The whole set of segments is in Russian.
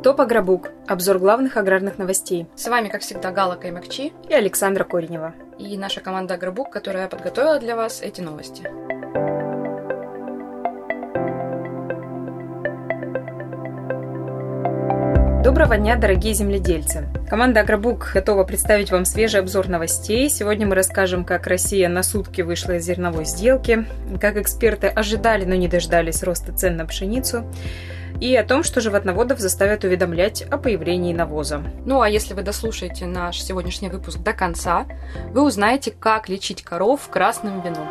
Топ Агробук. Обзор главных аграрных новостей. С вами, как всегда, Гала Каймакчи и Александра Коренева. И наша команда Агробук, которая подготовила для вас эти новости. Доброго дня, дорогие земледельцы! Команда Агробук готова представить вам свежий обзор новостей. Сегодня мы расскажем, как Россия на сутки вышла из зерновой сделки, как эксперты ожидали, но не дождались роста цен на пшеницу, и о том, что животноводов заставят уведомлять о появлении навоза. Ну а если вы дослушаете наш сегодняшний выпуск до конца, вы узнаете, как лечить коров красным вином.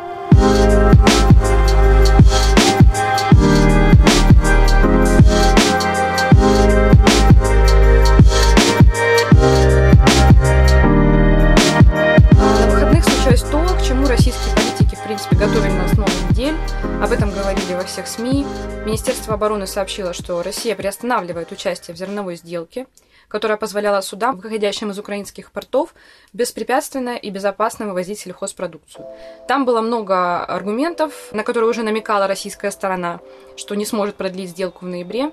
На выходных случилось то, к чему российские политики, в принципе, готовили нас много недель. Об этом говорили во всех СМИ. Министерство обороны сообщило, что Россия приостанавливает участие в зерновой сделке, которая позволяла судам, выходящим из украинских портов, беспрепятственно и безопасно вывозить сельхозпродукцию. Там было много аргументов, на которые уже намекала российская сторона, что не сможет продлить сделку в ноябре.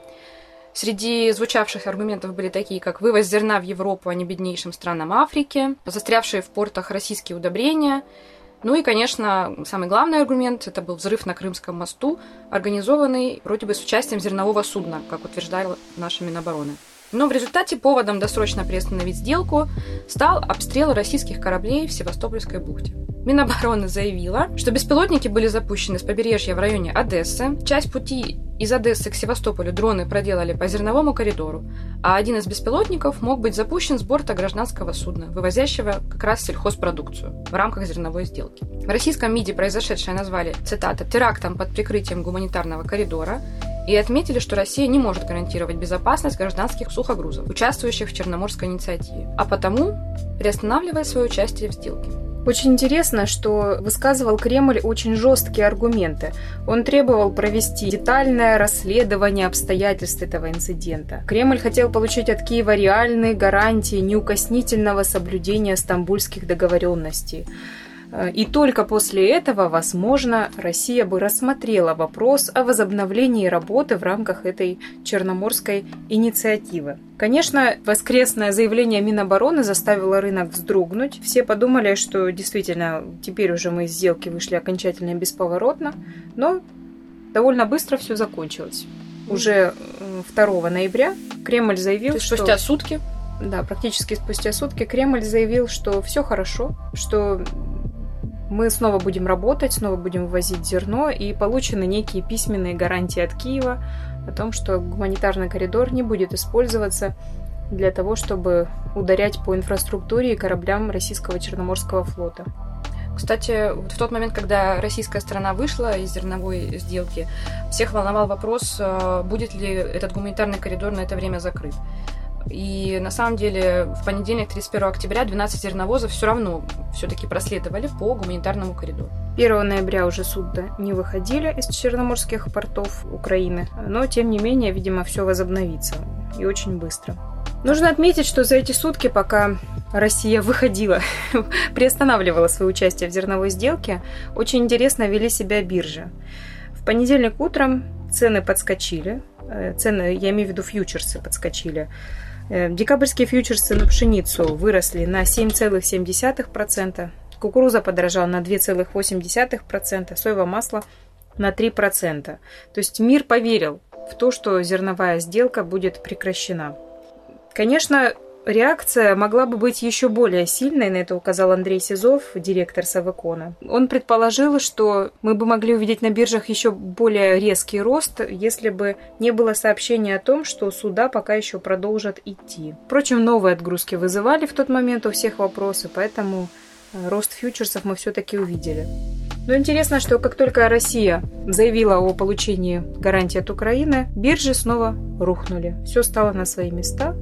Среди звучавших аргументов были такие, как вывоз зерна в Европу, а не беднейшим странам Африки, застрявшие в портах российские удобрения, ну и, конечно, самый главный аргумент – это был взрыв на Крымском мосту, организованный вроде бы с участием зернового судна, как утверждали наши Минобороны. Но в результате поводом досрочно приостановить сделку стал обстрел российских кораблей в Севастопольской бухте. Минобороны заявила, что беспилотники были запущены с побережья в районе Одессы. Часть пути из Одессы к Севастополю дроны проделали по зерновому коридору, а один из беспилотников мог быть запущен с борта гражданского судна, вывозящего как раз сельхозпродукцию в рамках зерновой сделки. В российском МИДе произошедшее назвали, цитата, «терактом под прикрытием гуманитарного коридора», и отметили, что Россия не может гарантировать безопасность гражданских сухогрузов, участвующих в Черноморской инициативе, а потому приостанавливает свое участие в сделке. Очень интересно, что высказывал Кремль очень жесткие аргументы. Он требовал провести детальное расследование обстоятельств этого инцидента. Кремль хотел получить от Киева реальные гарантии неукоснительного соблюдения стамбульских договоренностей. Э, и только после этого, возможно, Россия бы рассмотрела вопрос о возобновлении работы в рамках этой черноморской инициативы. Конечно, воскресное заявление Минобороны заставило рынок вздрогнуть. Все подумали, что действительно теперь уже мы из сделки вышли окончательно и бесповоротно, но довольно быстро все закончилось. Уже 2 ноября Кремль заявил, То есть что... Спустя сутки? Да, практически спустя сутки Кремль заявил, что все хорошо, что мы снова будем работать, снова будем ввозить зерно, и получены некие письменные гарантии от Киева о том, что гуманитарный коридор не будет использоваться для того, чтобы ударять по инфраструктуре и кораблям российского Черноморского флота. Кстати, в тот момент, когда российская сторона вышла из зерновой сделки, всех волновал вопрос, э, будет ли этот гуманитарный коридор на это время закрыт. И на самом деле в понедельник, 31 октября, 12 зерновозов все равно все-таки проследовали по гуманитарному коридору. 1 ноября уже судно не выходили из черноморских портов Украины, но тем не менее, видимо, все возобновится и очень быстро. Нужно отметить, что за эти сутки, пока Россия выходила, приостанавливала свое участие в зерновой сделке, очень интересно вели себя биржи. В понедельник утром цены подскочили, цены, я имею в виду фьючерсы подскочили Э, декабрьские фьючерсы на пшеницу выросли на 7,7%, кукуруза подорожала на 2,8%, соевое масло на 3%. То есть мир поверил в то, что зерновая сделка будет прекращена. Конечно, Реакция могла бы быть еще более сильной, на это указал Андрей Сизов, директор Савекона. Он предположил, что мы бы могли увидеть на биржах еще более резкий рост, если бы не было сообщения о том, что суда пока еще продолжат идти. Впрочем, новые отгрузки вызывали в тот момент у всех вопросы, поэтому э, рост фьючерсов мы все-таки увидели. Но интересно, что как только Россия заявила о получении гарантии от Украины, биржи снова рухнули. Все стало на свои места.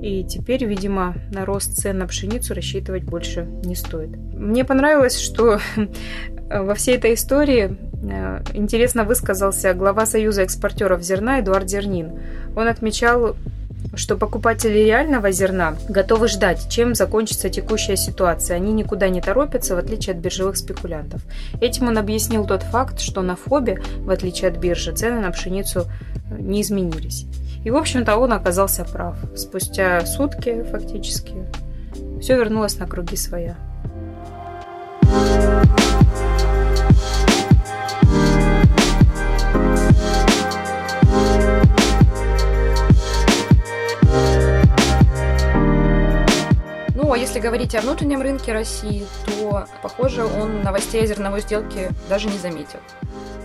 И теперь, видимо, на рост цен на пшеницу рассчитывать больше не стоит. Мне понравилось, что во всей этой истории э, интересно высказался глава Союза экспортеров зерна Эдуард Зернин. Он отмечал, что покупатели реального зерна готовы ждать, чем закончится текущая ситуация. Они никуда не торопятся, в отличие от биржевых спекулянтов. Этим он объяснил тот факт, что на ФОБе, в отличие от биржи, цены на пшеницу не изменились. И, в общем-то, он оказался прав. Спустя сутки, фактически, все вернулось на круги своя. Ну, а если говорить о внутреннем рынке России, то, похоже, он новостей о зерновой сделке даже не заметил.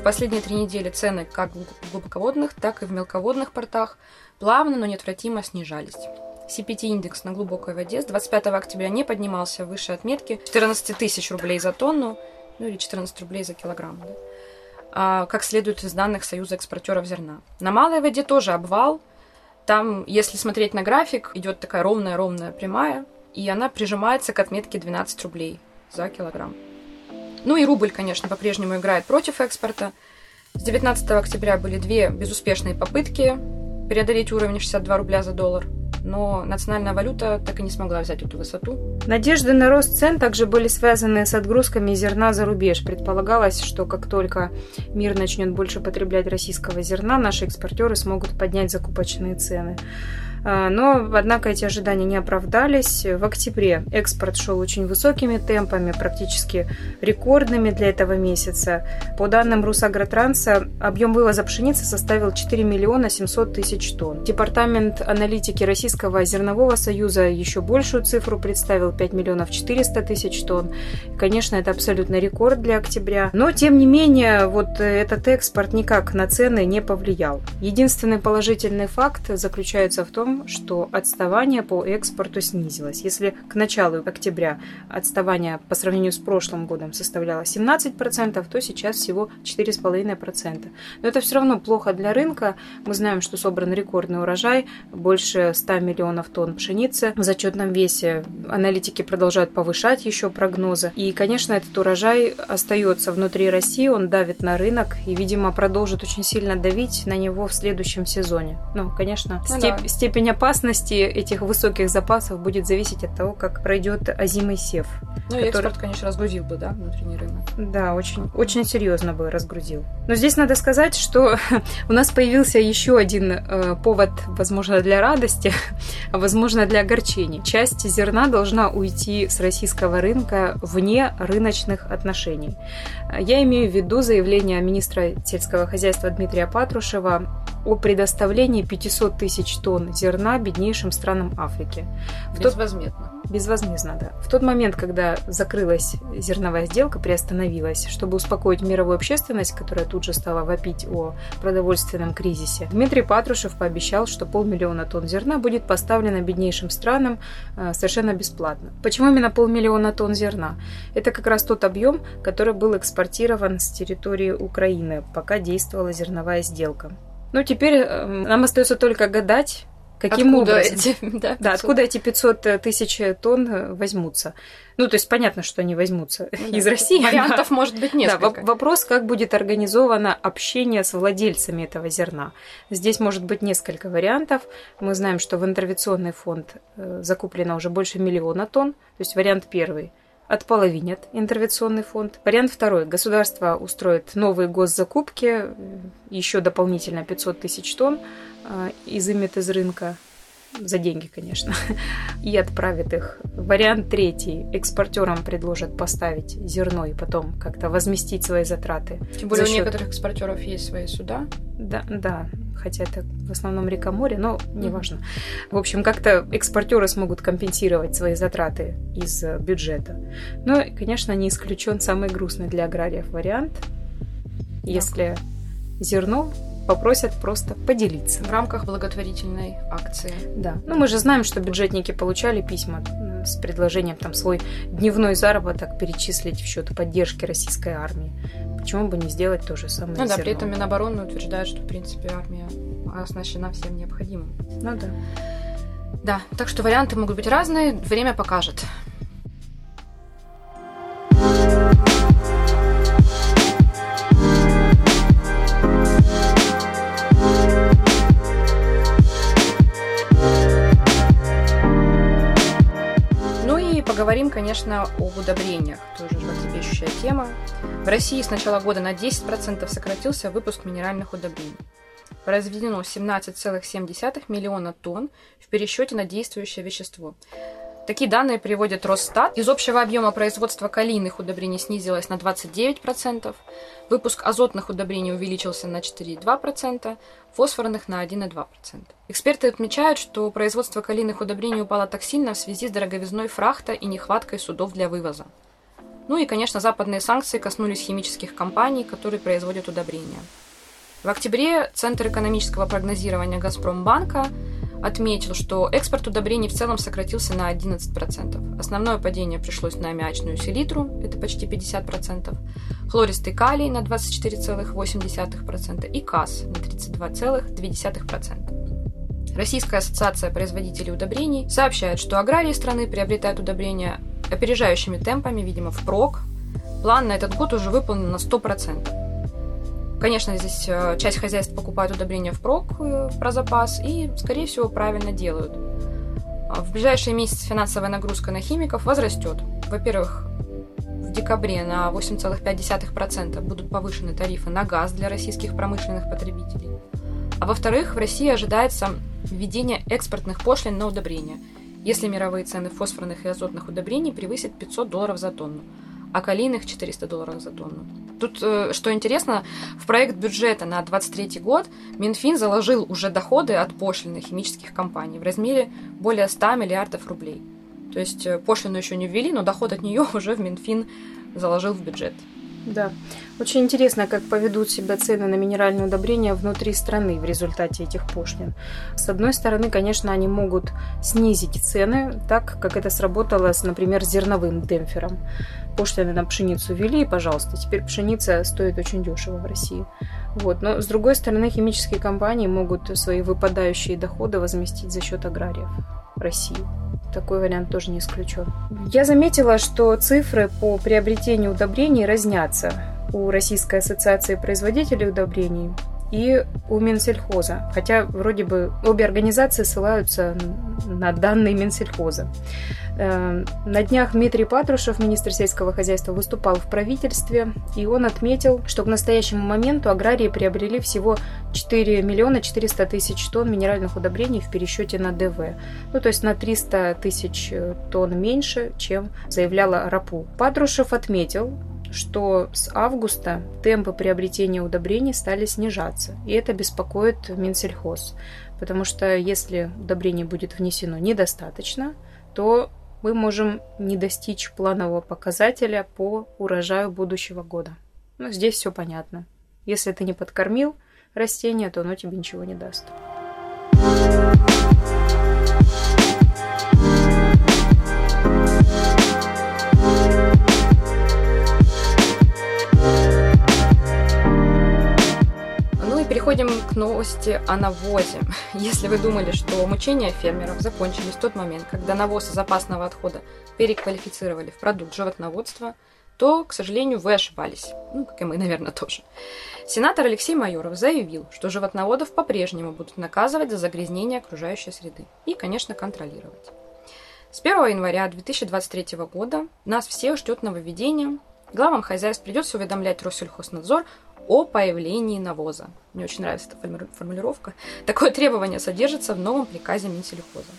Последние три недели цены как в глубоководных, так и в мелководных портах плавно, но неотвратимо снижались. CPT-индекс на глубокой воде с 25 октября не поднимался выше отметки 14 тысяч рублей за тонну, ну или 14 рублей за килограмм, да? а, как следует из данных Союза экспортеров зерна. На малой воде тоже обвал. Там, если смотреть на график, идет такая ровная-ровная прямая, и она прижимается к отметке 12 рублей за килограмм. Ну и рубль, конечно, по-прежнему играет против экспорта. С 19 октября были две безуспешные попытки преодолеть уровень 62 рубля за доллар, но национальная валюта так и не смогла взять эту высоту. Надежды на рост цен также были связаны с отгрузками зерна за рубеж. Предполагалось, что как только мир начнет больше потреблять российского зерна, наши экспортеры смогут поднять закупочные цены. А, но, однако, эти ожидания не оправдались. В октябре экспорт шел очень высокими темпами, практически рекордными для этого месяца. По данным Русагротранса, объем вывоза пшеницы составил 4 миллиона 700 тысяч тонн. Департамент аналитики Российского зернового союза еще большую цифру представил 5 миллионов 400 тысяч тонн. Конечно, это абсолютно рекорд для октября. Но, тем не менее, вот этот экспорт никак на цены не повлиял. Единственный положительный факт заключается в том, что отставание по экспорту снизилось. Если к началу октября отставание по сравнению с прошлым годом составляло 17%, то сейчас всего 4,5%. Но это все равно плохо для рынка. Мы знаем, что собран рекордный урожай, больше 100 миллионов тонн пшеницы в зачетном весе. Аналитики продолжают повышать еще прогнозы. И, конечно, этот урожай остается внутри России, он давит на рынок и, видимо, продолжит очень сильно давить на него в следующем сезоне. Ну, конечно, ну, степ- да. степень степень опасности этих высоких запасов будет зависеть от того, как пройдет озимый сев. Ну, который... экспорт, конечно, разгрузил бы, да, внутренний рынок. Да, очень, очень серьезно бы разгрузил. Но здесь надо сказать, что у нас появился еще один э, повод, возможно, для радости, а возможно, для огорчения. Часть зерна должна уйти с российского рынка вне рыночных отношений. Я имею в виду заявление министра сельского хозяйства Дмитрия Патрушева о предоставлении 500 тысяч тонн зерна беднейшим странам Африки. В Безвозмездно. Тот... Безвозмездно, да. В тот момент, когда закрылась зерновая сделка, приостановилась, чтобы успокоить мировую общественность, которая тут же стала вопить о продовольственном кризисе, Дмитрий Патрушев пообещал, что полмиллиона тонн зерна будет поставлено беднейшим странам э, совершенно бесплатно. Почему именно полмиллиона тонн зерна? Это как раз тот объем, который был экспортирован с территории Украины, пока действовала зерновая сделка. Ну, теперь э, нам остается только гадать, каким откуда образом. Эти, да, да, откуда эти 500 э, тысяч тонн э, возьмутся. Ну, то есть понятно, что они возьмутся ну, из России. Вариантов да. может быть несколько. Да, вопрос, как будет организовано общение с владельцами этого зерна. Здесь может быть несколько вариантов. Мы знаем, что в интервенционный фонд закуплено уже больше миллиона тонн. То есть вариант первый – отполовинят интервенционный фонд. Вариант второй. Государство устроит новые госзакупки, еще дополнительно 500 тысяч тонн э, изымет из рынка за деньги, конечно, и отправит их. Вариант третий. Экспортерам предложат поставить зерно и потом как-то возместить свои затраты. Тем более счет... у некоторых экспортеров есть свои суда. Да, да, хотя это в основном река море, но неважно. В общем, как-то экспортеры смогут компенсировать свои затраты из э, бюджета. Но, конечно, не исключен самый грустный для аграриев вариант, если зерно попросят просто поделиться. В рамках благотворительной акции. Да. Ну, мы же знаем, что бюджетники получали письма с предложением там свой дневной заработок перечислить в счет поддержки российской армии. Почему бы не сделать то же самое? Ну да, при этом Минобороны утверждает, что в принципе армия оснащена всем необходимым. Ну да. Да, так что варианты могут быть разные, время покажет. Поговорим, конечно, об удобрениях, тоже животрепещущая тема. В России с начала года на 10% сократился выпуск минеральных удобрений. произведено 17,7 миллиона тонн в пересчете на действующее вещество. Такие данные приводит Росстат. Из общего объема производства калийных удобрений снизилось на 29%, выпуск азотных удобрений увеличился на 4,2%, фосфорных на 1,2%. Эксперты отмечают, что производство калийных удобрений упало так сильно в связи с дороговизной фрахта и нехваткой судов для вывоза. Ну и, конечно, западные санкции коснулись химических компаний, которые производят удобрения. В октябре Центр экономического прогнозирования «Газпромбанка» отметил, что экспорт удобрений в целом сократился на 11%. Основное падение пришлось на аммиачную селитру, это почти 50%, хлористый калий на 24,8% и КАС на 32,2%. Российская ассоциация производителей удобрений сообщает, что аграрии страны приобретают удобрения опережающими темпами, видимо, впрок. План на этот год уже выполнен на 100%. Конечно, здесь э, часть хозяйств покупают удобрения впрок э, про запас и, скорее всего, правильно делают. А в ближайшие месяцы финансовая нагрузка на химиков возрастет. Во-первых, в декабре на 8,5% будут повышены тарифы на газ для российских промышленных потребителей. А во-вторых, в России ожидается введение экспортных пошлин на удобрения, если мировые цены фосфорных и азотных удобрений превысят 500 долларов за тонну а калийных 400 долларов за тонну. Тут, э, что интересно, в проект бюджета на 2023 год Минфин заложил уже доходы от пошлины химических компаний в размере более 100 миллиардов рублей. То есть э, пошлину еще не ввели, но доход от нее уже в Минфин заложил в бюджет. Да. Очень интересно, как поведут себя цены на минеральные удобрения внутри страны в результате этих пошлин. С одной стороны, конечно, они могут снизить цены, так как это сработало, с, например, зерновым демпфером. Пошлины на пшеницу ввели, пожалуйста, теперь пшеница стоит очень дешево в России. Вот. Но, с другой стороны, химические компании могут свои выпадающие доходы возместить за счет аграриев России. Такой вариант тоже не исключен. Я заметила, что цифры по приобретению удобрений разнятся у Российской ассоциации производителей удобрений и у Минсельхоза. Хотя вроде бы обе организации ссылаются на данные Минсельхоза. Эм, на днях Дмитрий Патрушев, министр сельского хозяйства, выступал в правительстве, и он отметил, что к настоящему моменту аграрии приобрели всего 4 миллиона 400 тысяч тонн минеральных удобрений в пересчете на ДВ. Ну, то есть на 300 тысяч тонн меньше, чем заявляла РАПУ. Патрушев отметил, что с августа темпы приобретения удобрений стали снижаться, и это беспокоит Минсельхоз, потому что если удобрение будет внесено недостаточно, то мы можем не достичь планового показателя по урожаю будущего года. Ну, здесь все понятно. Если ты не подкормил растение, то оно тебе ничего не даст. Переходим к новости о навозе. Если вы думали, что мучения фермеров закончились в тот момент, когда навоз из опасного отхода переквалифицировали в продукт животноводства, то, к сожалению, вы ошибались. Ну, как и мы, наверное, тоже. Сенатор Алексей Майоров заявил, что животноводов по-прежнему будут наказывать за загрязнение окружающей среды и, конечно, контролировать. С 1 января 2023 года нас всех ждет нововведение. Главам хозяйств придется уведомлять Россельхознадзор о появлении навоза. Мне очень нравится эта формулировка. Такое требование содержится в новом приказе Минсельхоза.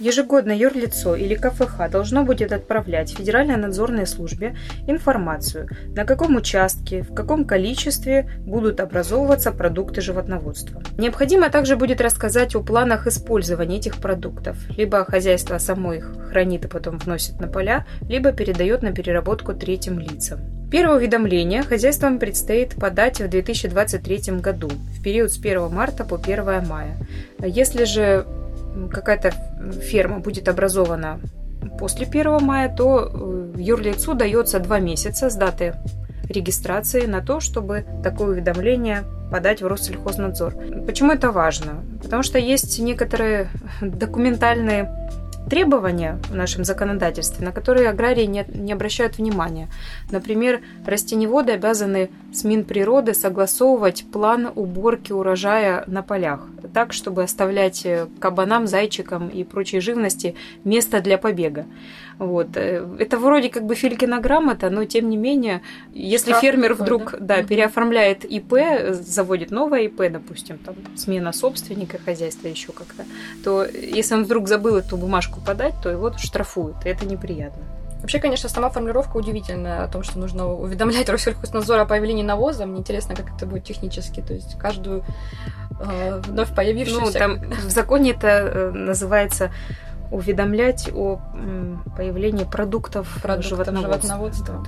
Ежегодно юрлицо или КФХ должно будет отправлять Федеральной надзорной службе информацию, на каком участке, в каком количестве будут образовываться продукты животноводства. Необходимо также будет рассказать о планах использования этих продуктов. Либо хозяйство само их хранит и потом вносит на поля, либо передает на переработку третьим лицам. Первое уведомление хозяйствам предстоит подать в 2023 году, в период с 1 марта по 1 мая. Если же какая-то ферма будет образована после 1 мая, то э, юрлицу дается 2 месяца с даты регистрации на то, чтобы такое уведомление подать в Россельхознадзор. Почему это важно? Потому что есть некоторые документальные требования в нашем законодательстве, на которые аграрии не, не обращают внимания. Например, растеневоды обязаны с Минприроды согласовывать план уборки урожая на полях, так, чтобы оставлять э, кабанам, зайчикам и прочей живности место для побега. Вот. Э, это вроде как бы Филькина грамота, но тем не менее, если Штраф фермер вдруг да? Да, переоформляет ИП, заводит новое ИП, допустим, там, смена собственника хозяйства еще как-то, то если он вдруг забыл эту бумажку подать, то его штрафуют, и это неприятно. Вообще, конечно, сама формулировка удивительная о том, что нужно уведомлять Россельхознадзор о появлении навоза. Мне интересно, как это будет технически. То есть каждую э, вновь появившуюся... Ну, там в законе это э, называется уведомлять о появлении продуктов, продуктов животноводства. животноводства.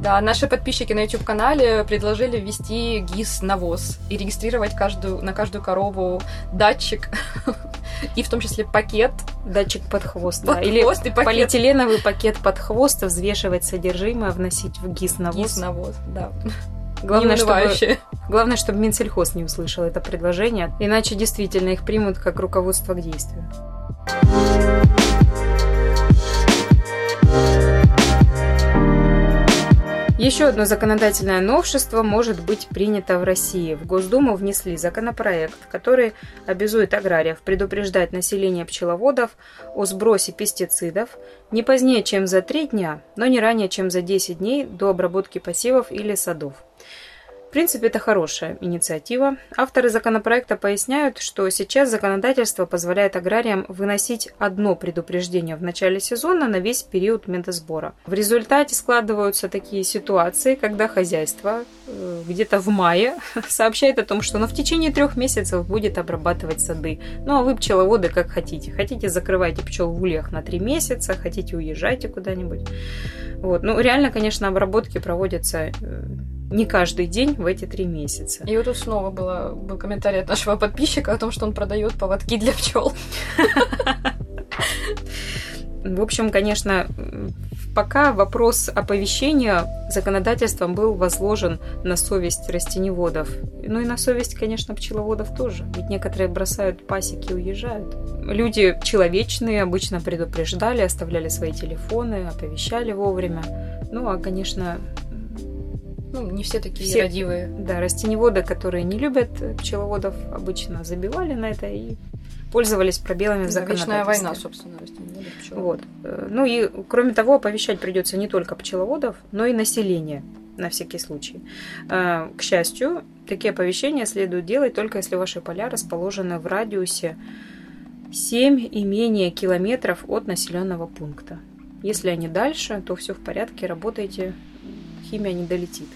Да, наши подписчики на YouTube-канале предложили ввести ГИС навоз и регистрировать каждую, на каждую корову датчик и в том числе пакет. Датчик под хвост, под да. Или хвост и пакет. полиэтиленовый пакет под хвост, взвешивать содержимое, вносить в ГИС навоз. ГИС навоз, да. Главное, чтобы, главное, чтобы Минсельхоз не услышал это предложение, иначе действительно их примут как руководство к действию. Еще одно законодательное новшество может быть принято в России. В Госдуму внесли законопроект, который обязует аграриев предупреждать население пчеловодов о сбросе пестицидов не позднее, чем за три дня, но не ранее, чем за 10 дней до обработки посевов или садов. В принципе, это хорошая инициатива. Авторы законопроекта поясняют, что сейчас законодательство позволяет аграриям выносить одно предупреждение в начале сезона на весь период медосбора. В результате складываются такие ситуации, когда хозяйство э, где-то в мае сообщает о том, что оно в течение трех месяцев будет обрабатывать сады. Ну а вы, пчеловоды, как хотите. Хотите, закрывайте пчел в ульях на три месяца, хотите, уезжайте куда-нибудь. Вот. Ну, реально, конечно, обработки проводятся э, не каждый день в эти три месяца. И вот тут снова было, был комментарий от нашего подписчика о том, что он продает поводки для пчел. В общем, конечно, пока вопрос оповещения законодательством был возложен на совесть растеневодов. Ну и на совесть, конечно, пчеловодов тоже. Ведь некоторые бросают пасеки и уезжают. Люди человечные обычно предупреждали, оставляли свои телефоны, оповещали вовремя. Ну, а, конечно, ну, не все такие все, родивые. Да, растеневоды, которые не любят пчеловодов, обычно забивали на это и пользовались пробелами в законодательстве. Вечная война, собственно, растеневодов, Вот. Ну и, кроме того, оповещать придется не только пчеловодов, но и население на всякий случай. А, к счастью, такие оповещения следует делать только если ваши поля расположены в радиусе 7 и менее километров от населенного пункта. Если они дальше, то все в порядке, работайте, химия не долетит.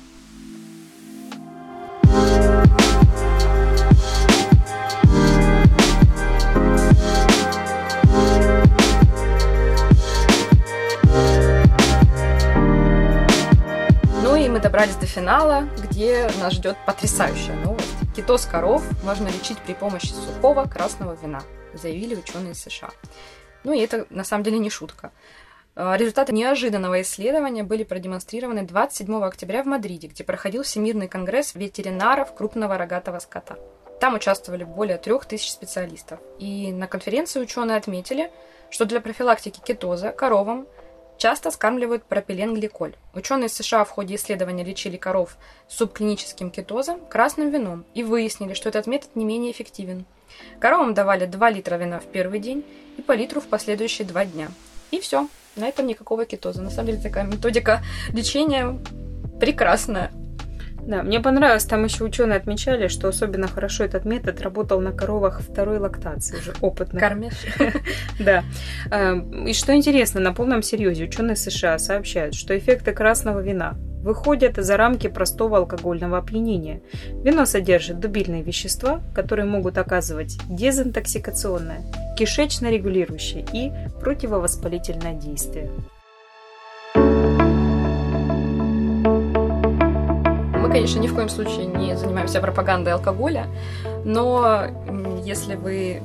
Добрались до финала, где нас ждет потрясающая новость. Китоз коров можно лечить при помощи сухого красного вина, заявили ученые США. Ну и это на самом деле не шутка. А, результаты неожиданного исследования были продемонстрированы 27 октября в Мадриде, где проходил Всемирный конгресс ветеринаров крупного рогатого скота. Там участвовали более трех тысяч специалистов. И на конференции ученые отметили, что для профилактики кетоза коровам часто скармливают пропиленгликоль. Ученые США в ходе исследования лечили коров субклиническим кетозом красным вином и выяснили, что этот метод не менее эффективен. Коровам давали 2 литра вина в первый день и по литру в последующие 2 дня. И все. На этом никакого кетоза. На самом деле такая методика лечения прекрасная. Да, мне понравилось, там еще ученые отмечали, что особенно хорошо этот метод работал на коровах второй лактации, уже опытных. Кормящих. Да. Эм, и что интересно, на полном серьезе ученые США сообщают, что эффекты красного вина выходят за рамки простого алкогольного опьянения. Вино содержит дубильные вещества, которые могут оказывать дезинтоксикационное, кишечно-регулирующее и противовоспалительное действие. Конечно, ни в коем случае не занимаемся пропагандой алкоголя, но если вы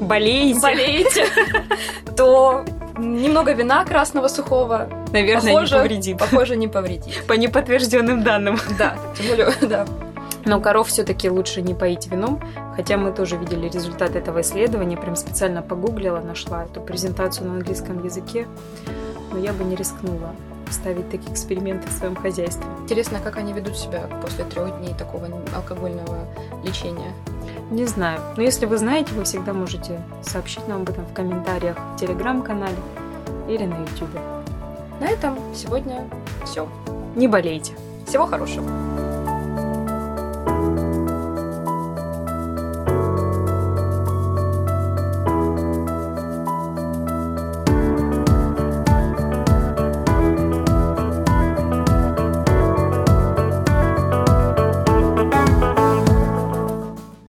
болеете, болеете то немного вина красного сухого, наверное, похоже, не повредит. Похоже, не повредит. По неподтвержденным данным. Да, тем более, да. Но коров все-таки лучше не поить вином, хотя мы тоже видели результат этого исследования, прям специально погуглила, нашла эту презентацию на английском языке, но я бы не рискнула ставить такие эксперименты в своем хозяйстве. Интересно, как они ведут себя после трех дней такого алкогольного лечения. Не знаю. Но если вы знаете, вы всегда можете сообщить нам об этом в комментариях в телеграм-канале или на ютубе. На этом сегодня все. Не болейте. Всего хорошего.